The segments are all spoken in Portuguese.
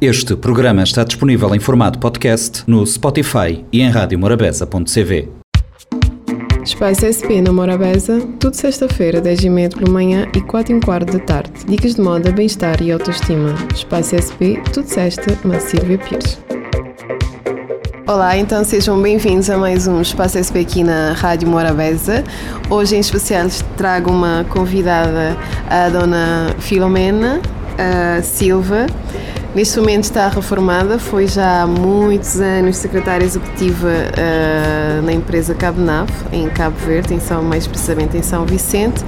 Este programa está disponível em formato podcast no Spotify e em radiomorabeza.cv. Espaço SP na Morabeza, tudo sexta-feira, 10 e meia pela manhã e 4 e quarto da tarde. Dicas de moda, bem-estar e autoestima. Espaço SP, tudo sexta, na Silvia Pires. Olá, então sejam bem-vindos a mais um Espaço SP aqui na Rádio Morabeza. Hoje em especial trago uma convidada, a dona Filomena uh, Silva. Neste momento está reformada, foi já há muitos anos secretária executiva uh, na empresa Cabo em Cabo Verde, em São, mais precisamente em São Vicente.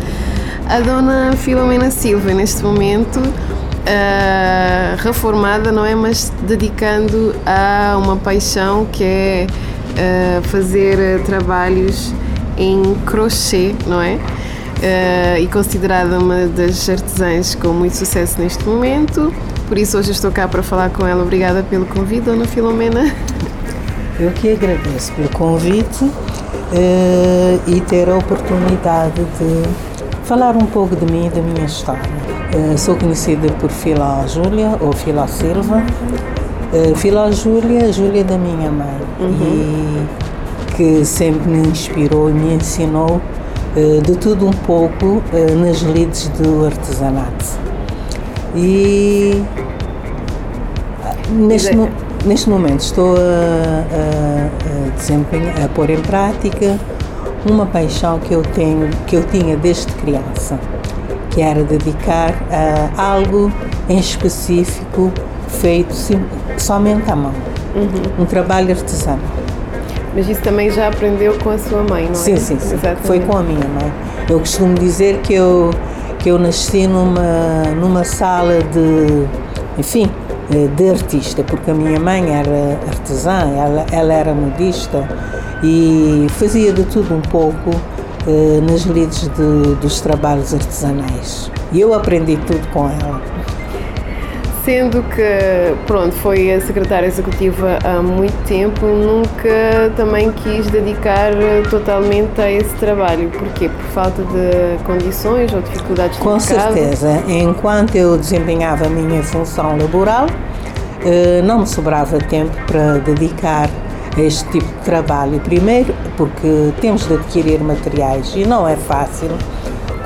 A dona Filomena Silva, neste momento, uh, reformada, não é? Mas dedicando a uma paixão que é uh, fazer trabalhos em crochê, não é? Uh, e considerada uma das artesãs com muito sucesso neste momento. Por isso hoje estou cá para falar com ela. Obrigada pelo convite, Dona Filomena. Eu que agradeço pelo convite uh, e ter a oportunidade de falar um pouco de mim e da minha história. Uh, sou conhecida por Fila Júlia ou Fila Silva. Uh, Fila Júlia, Júlia da minha mãe, uhum. e que sempre me inspirou e me ensinou de tudo um pouco nas lides do artesanato. E neste, no, neste momento estou a, a, a a pôr em prática uma paixão que eu tenho, que eu tinha desde criança, que era dedicar a algo em específico feito sim, somente à mão, uhum. um trabalho artesano. Mas isso também já aprendeu com a sua mãe, não é? Sim, sim, sim. Foi com a minha mãe. Eu costumo dizer que eu que eu nasci numa, numa sala de, enfim, eh, de artista, porque a minha mãe era artesã, ela, ela era modista e fazia de tudo um pouco eh, nas lides de, dos trabalhos artesanais. E eu aprendi tudo com ela sendo que, pronto, foi a secretária executiva há muito tempo, nunca também quis dedicar totalmente a esse trabalho. Porquê? Por falta de condições ou dificuldades? Com certeza. Enquanto eu desempenhava a minha função laboral, eh, não me sobrava tempo para dedicar a este tipo de trabalho. Primeiro, porque temos de adquirir materiais e não é fácil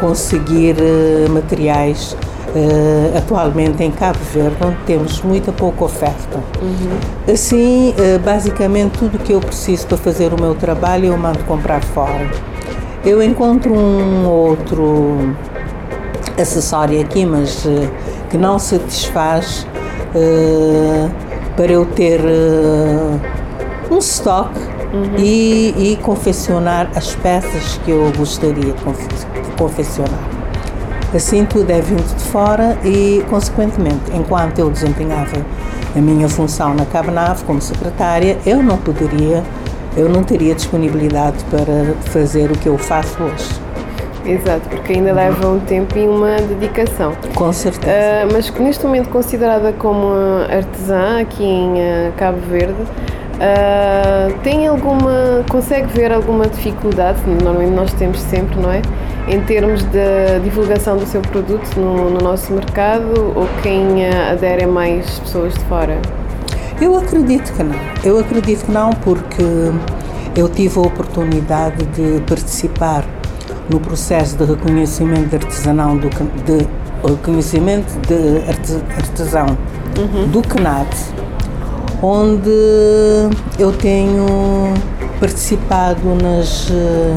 conseguir eh, materiais uh, atualmente em Cabo Verde, onde temos muita pouca oferta. Uhum. Assim, uh, basicamente, tudo que eu preciso para fazer o meu trabalho eu mando comprar fora. Eu encontro um outro acessório aqui, mas uh, que não satisfaz para eu ter um stock uhum. e, e confeccionar as peças que eu gostaria de confeccionar. Assim tudo é vindo de fora e, consequentemente, enquanto eu desempenhava a minha função na Cabnave como secretária, eu não poderia, eu não teria disponibilidade para fazer o que eu faço hoje. Exato, porque ainda leva um tempo e uma dedicação. Com certeza. Uh, mas neste momento considerada como artesã aqui em uh, Cabo Verde, uh, tem alguma, consegue ver alguma dificuldade? Normalmente nós temos sempre, não é? em termos de divulgação do seu produto no, no nosso mercado ou quem adere é mais pessoas de fora? Eu acredito que não. Eu acredito que não porque eu tive a oportunidade de participar no processo de reconhecimento de artesanal do de reconhecimento de artesão uhum. do CNAD, onde eu tenho participado nas eh,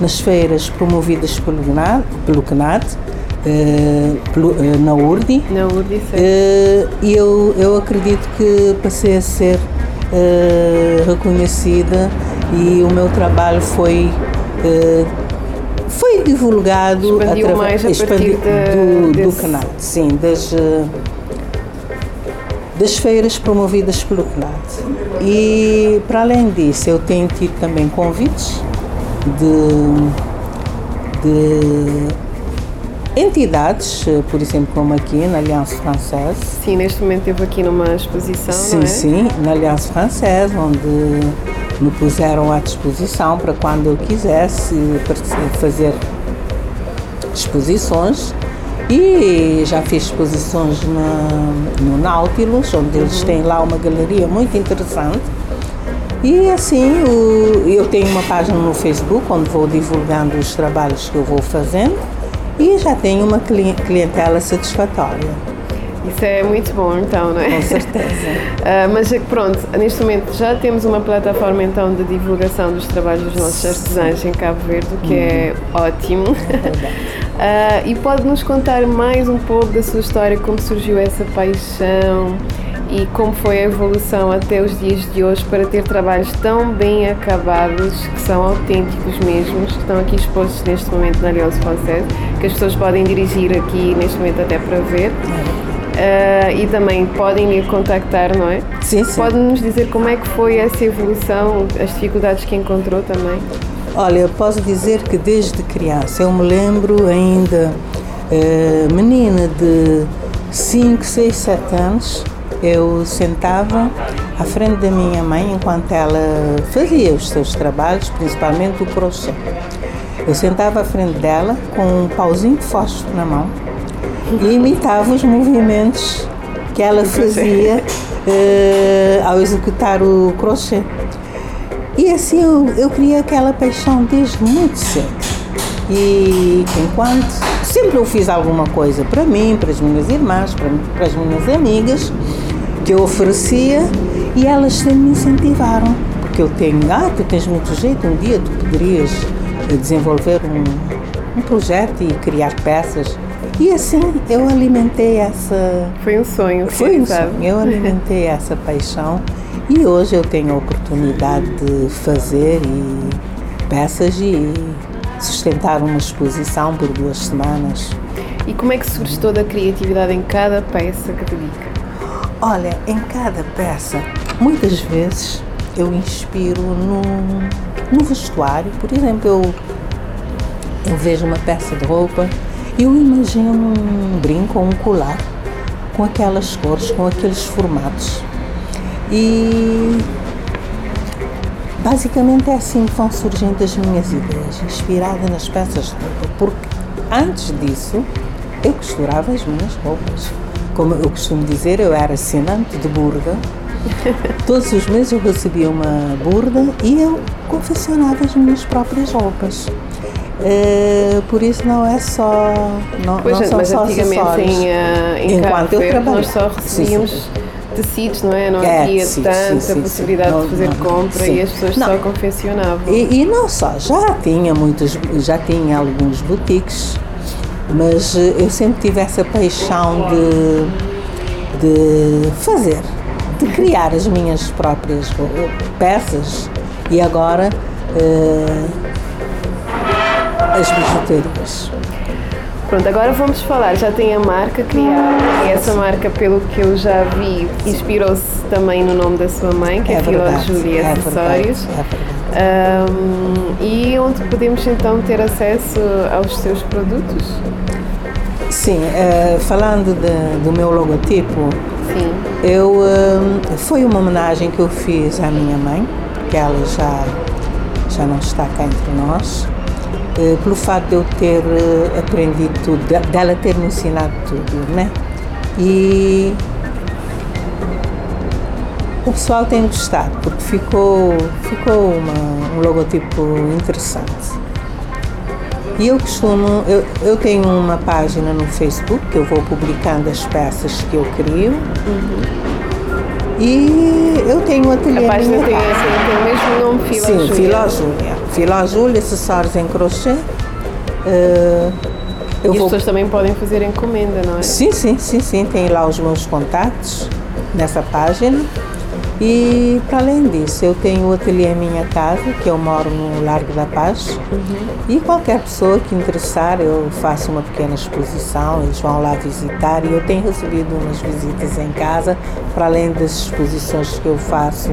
nas feiras promovidas pelo CNAD, pelo CNAD pelo, uh, na URDI. Na URDI, E eu, eu acredito que passei a ser reconhecida e o meu trabalho foi foi divulgado Expandiu mais a expandiu, do, desse... do CNAD, sim, das das feiras promovidas pelo CNAD. E, para além disso, eu tenho tido também convites de, de entidades, por exemplo, como aqui na Aliança Française. Sim, neste momento esteve aqui numa exposição, sim, é? Sim, na Aliança Française, onde me puseram à disposição para quando eu quisesse fazer exposições E já fiz exposições na, no Nautilus, onde eles têm lá uma galeria muito interessante. E assim, o, eu tenho uma página no Facebook onde vou divulgando os trabalhos que eu vou fazendo e já tenho uma clientela satisfatória. Isso é muito bom, então, não é? Com certeza. uh, mas é pronto, neste momento já temos uma plataforma então de divulgação dos trabalhos dos nossos artesãos em Cabo Verde, o que é uhum. é ótimo. É uh, e pode nos contar mais um pouco da sua história, como surgiu essa paixão e como foi a evolução até os dias de hoje para ter trabalhos tão bem acabados, que são autênticos mesmos, que estão aqui expostos neste momento na Aliança Francesa, que as pessoas podem dirigir aqui neste momento até para ver. Uh, e também podem me contactar, não é? Sim, sim. Pode-nos dizer como é que foi essa evolução, as dificuldades que encontrou também? Olha, eu posso dizer que desde criança, eu me lembro ainda uh, menina de 5, 6, 7 anos, eu sentava à frente da minha mãe enquanto ela fazia os seus trabalhos, principalmente o crochê. Eu sentava à frente dela com um pauzinho de fósforo na mão e imitava os movimentos que ela fazia uh, ao executar o crochê. E assim eu, eu criei aquela paixão desde muito cedo. E enquanto sempre eu fiz alguma coisa para mim, para as minhas irmãs, para, para as minhas amigas, que eu oferecia e elas sempre me incentivaram. Porque eu tenho, ah, tu tens muito jeito, um dia tu poderias desenvolver um, um projeto e criar peças. E assim eu alimentei essa. Foi um sonho, Foi um sonho. Eu alimentei essa paixão e hoje eu tenho a oportunidade de fazer e peças e sustentar uma exposição por duas semanas. E como é que surge toda a criatividade em cada peça que dedica? Olha, em cada peça, muitas vezes eu inspiro no, no vestuário. Por exemplo, eu, eu vejo uma peça de roupa eu imagino um brinco ou um colar com aquelas cores, com aqueles formatos. E basicamente é assim que vão surgindo as minhas ideias, inspirada nas peças de roupa, porque antes disso eu costurava as minhas roupas. Como eu costumo dizer, eu era assinante de burda. Todos os meses eu recebia uma burda e eu confeccionava as minhas próprias roupas. Uh, por isso não é só não, pois, não são mas só antigamente acessórios. Em, uh, em Enquanto eu trabalho. nós só recebíamos sim, sim. Tecidos, não é? Não é, havia sim, tanta possibilidade não, de fazer não, compra e as pessoas só confeccionavam. E, e, não só, já tinha muitos, já tinha alguns boutiques, mas eh, eu sempre tive essa paixão de, de fazer, de criar as minhas próprias peças e agora uh, as bijuterias. Pronto, agora vamos falar. Já tem a marca criada e essa marca, pelo que eu já vi, inspirou-se também no nome da sua mãe, que é, é Fila Júlia é Acessórios. Verdade, é um, e onde podemos então ter acesso aos seus produtos? Sim, uh, falando de, do meu logotipo, Sim. eu uh, foi uma homenagem que eu fiz à minha mãe, porque ela já já não está cá entre nós. Eh, pelo fato de eu ter eh, aprendido tudo, dela ter me ensinado tudo, né? E o pessoal tem gostado, porque ficou, ficou uma, um logotipo interessante. E eu costumo, eu, eu tenho uma página no Facebook que eu vou publicando as peças que eu crio. Uhum. E eu tenho um ateliê A página tem, assim, tem o mesmo nome, Fila Sim, Fila Júlia. Fila Júlia, acessórios em crochê. Uh, e as vou... pessoas também podem fazer encomenda, não é? Sim, sim, sim, sim. Tem lá os meus contatos nessa página. E para além disso, eu tenho o ateliê em minha casa, que eu moro no Largo da Paz. Uhum. E qualquer pessoa que interessar, eu faço uma pequena exposição, eles vão lá visitar. E eu tenho recebido umas visitas em casa, para além das exposições que eu faço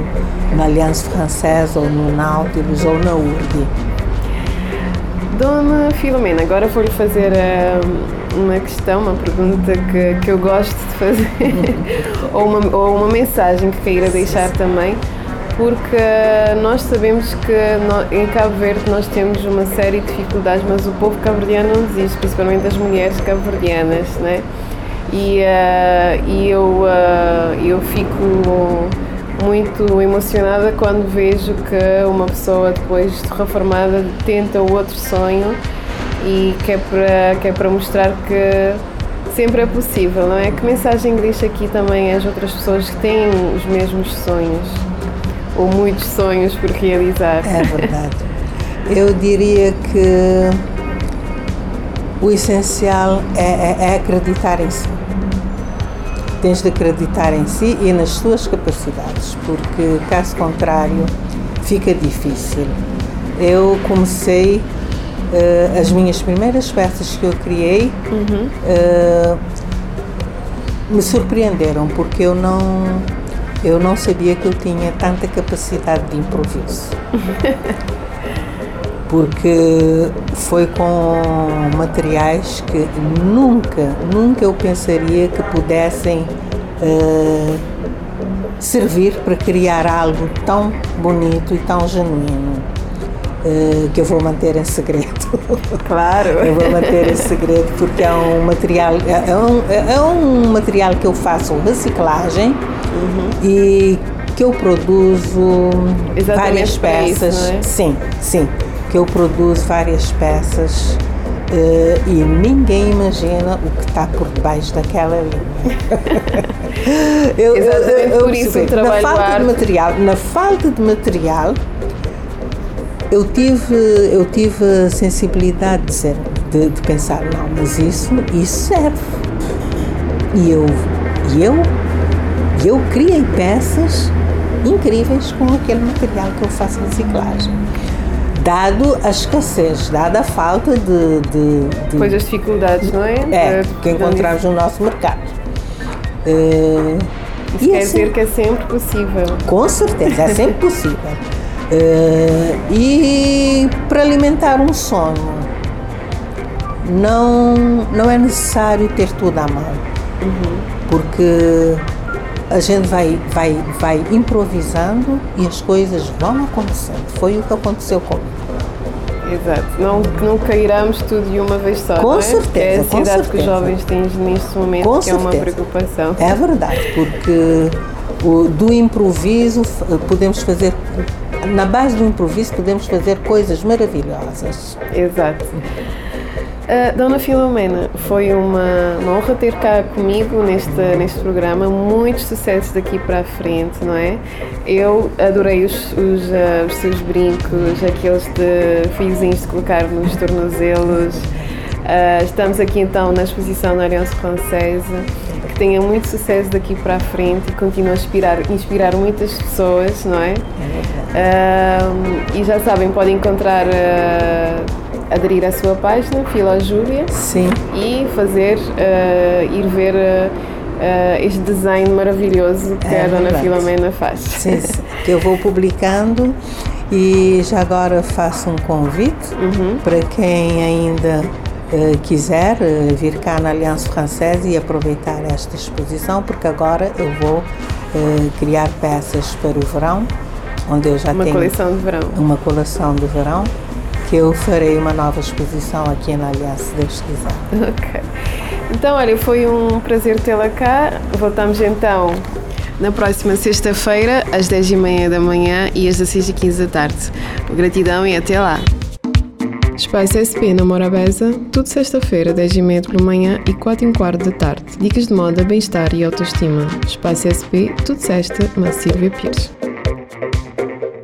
na Aliança Francesa, ou no Nautilus, ou na URG. Dona Filomena, agora vou-lhe fazer. Uh uma questão, uma pergunta que, que eu gosto de fazer, ou, uma, ou uma mensagem que queira deixar também porque nós sabemos que em Cabo Verde nós temos uma série de dificuldades, mas o povo cabo-verdiano não desiste, principalmente as mulheres cabo-verdianas, né? E, uh, e eu, uh, eu fico muito emocionada quando vejo que uma pessoa depois de reformada tenta outro sonho e que é para, que é para mostrar que sempre é possível, não é? Que mensagem deixa aqui também às outras pessoas que têm os mesmos sonhos ou muitos sonhos por realizar? É verdade. Eu diria que o essencial é, é, é acreditar em si. Tens de acreditar em si e nas suas capacidades, porque caso contrário fica difícil. Eu comecei uh, as minhas primeiras peças que eu criei uhum. uh, me surpreenderam porque eu não eu não sabia que eu tinha tanta capacidade de improviso. porque foi com materiais que nunca, nunca eu pensaria que pudessem uh, servir para criar algo tão bonito e tão genuíno. Uh, que eu vou manter em segredo. Claro. eu vou manter em segredo porque é um material é, é um, é um material que eu faço reciclagem uhum. e que eu produzo Exatamente várias peças. Isso, é? Sim, sim que eu produzo várias peças uh, e ninguém imagina o que está por debaixo daquela linha. eu, Exatamente eu, eu, por isso o trabalho na falta de material, na falta de material, eu tive, eu tive a sensibilidade de, dizer, de, de pensar, não, mas isso, isso serve. E eu, e eu, eu criei peças incríveis com aquele material que eu faço reciclagem dado a escassez, dada a falta de, de, de pois as dificuldades, não é? É, que encontramos no nosso mercado. Uh, Isso quer assim, dizer que é sempre possível. Com certeza, é sempre possível. Uh, e para alimentar um sonho, não, não é necessário ter tudo à mão. Uhum. Porque a gente vai, vai, vai improvisando e as coisas vão acontecendo. Foi o que aconteceu comigo. Exato, não, não cairamos tudo de uma vez só. Com é? certeza. é a ansiedade que os jovens têm neste momento, Com que certeza. é uma preocupação. É verdade, porque o, do improviso podemos fazer, na base do improviso, podemos fazer coisas maravilhosas. Exato. Uh, Dona Filomena, foi uma, uma, honra ter cá comigo neste, neste programa. Muitos sucessos daqui para a frente, não é? Eu adorei os, os, uh, os seus brincos, aqueles de fiozinhos de colocar nos tornozelos. Uh, estamos aqui então na exposição na Aliança Francesa. Que tenha muito sucesso daqui para a frente e continue a inspirar, inspirar muitas pessoas, não é? é e já sabem, podem encontrar aderir à sua página, Fila Júlia. Sim. E fazer, uh, ir ver uh, este design maravilhoso que é a Dona Filomena faz. Sim, sim, que eu vou publicando e já agora faço um convite uhum. para quem ainda uh, quiser vir cá na Aliança Francesa e aproveitar esta exposição, porque agora eu vou uh, criar peças para o verão, onde eu já uma tenho uma coleção de verão. Uma coleção de verão que eu farei uma nova exposição aqui na Aliança, se Deus quiser. Ok. Então, olha, foi um prazer tê-la cá. Voltamos então na próxima sexta-feira, às 10h30 da manhã e às 16h15 da tarde. Gratidão e até lá. Espaço SP na Morabeza, tudo sexta-feira, 10h30 da manhã e 4 h quarto da tarde. Dicas de moda, bem-estar e autoestima. Espaço SP, tudo sexta, na Silvia Pires.